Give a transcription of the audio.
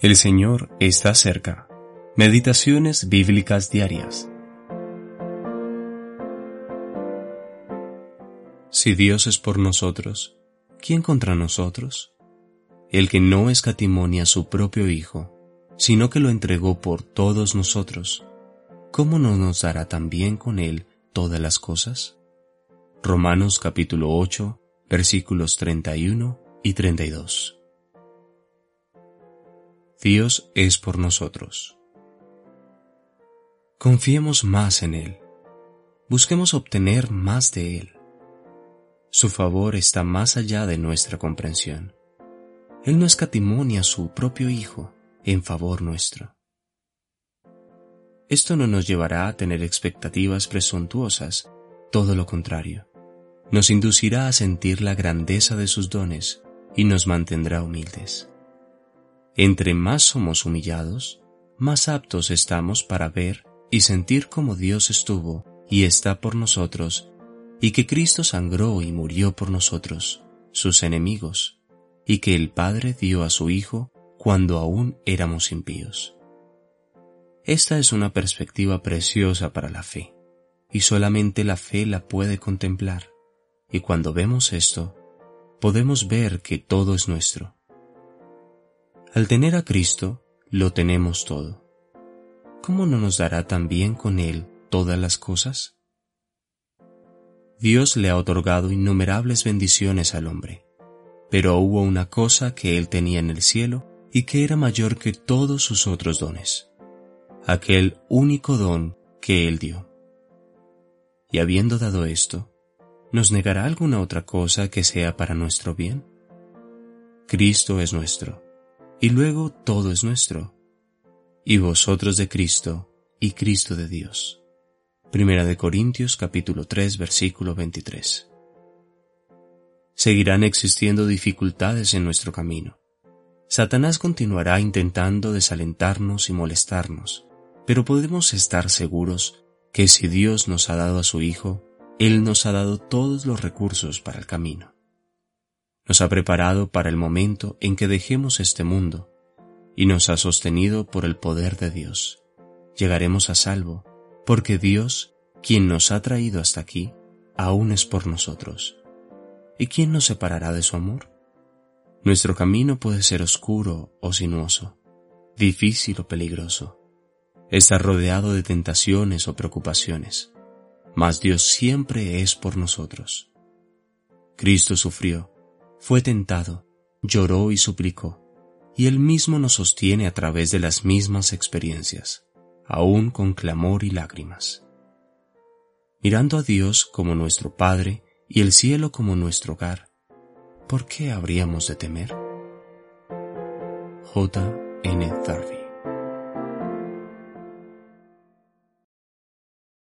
El Señor está cerca. Meditaciones bíblicas diarias. Si Dios es por nosotros, ¿quién contra nosotros? El que no escatimonia a su propio Hijo, sino que lo entregó por todos nosotros, ¿cómo no nos dará también con Él todas las cosas? Romanos capítulo 8, versículos 31 y 32. Dios es por nosotros. Confiemos más en Él. Busquemos obtener más de Él. Su favor está más allá de nuestra comprensión. Él no escatimonia a su propio Hijo en favor nuestro. Esto no nos llevará a tener expectativas presuntuosas, todo lo contrario. Nos inducirá a sentir la grandeza de sus dones y nos mantendrá humildes. Entre más somos humillados, más aptos estamos para ver y sentir cómo Dios estuvo y está por nosotros, y que Cristo sangró y murió por nosotros, sus enemigos, y que el Padre dio a su Hijo cuando aún éramos impíos. Esta es una perspectiva preciosa para la fe, y solamente la fe la puede contemplar, y cuando vemos esto, podemos ver que todo es nuestro al tener a Cristo, lo tenemos todo. ¿Cómo no nos dará también con Él todas las cosas? Dios le ha otorgado innumerables bendiciones al hombre, pero hubo una cosa que Él tenía en el cielo y que era mayor que todos sus otros dones, aquel único don que Él dio. Y habiendo dado esto, ¿nos negará alguna otra cosa que sea para nuestro bien? Cristo es nuestro y luego todo es nuestro, y vosotros de Cristo, y Cristo de Dios. Primera de Corintios capítulo 3 versículo 23. Seguirán existiendo dificultades en nuestro camino. Satanás continuará intentando desalentarnos y molestarnos, pero podemos estar seguros que si Dios nos ha dado a su Hijo, Él nos ha dado todos los recursos para el camino nos ha preparado para el momento en que dejemos este mundo y nos ha sostenido por el poder de Dios. Llegaremos a salvo, porque Dios, quien nos ha traído hasta aquí, aún es por nosotros. ¿Y quién nos separará de su amor? Nuestro camino puede ser oscuro o sinuoso, difícil o peligroso. Está rodeado de tentaciones o preocupaciones, mas Dios siempre es por nosotros. Cristo sufrió fue tentado, lloró y suplicó, y Él mismo nos sostiene a través de las mismas experiencias, aún con clamor y lágrimas. Mirando a Dios como nuestro Padre y el cielo como nuestro hogar, ¿por qué habríamos de temer? J. N. Darby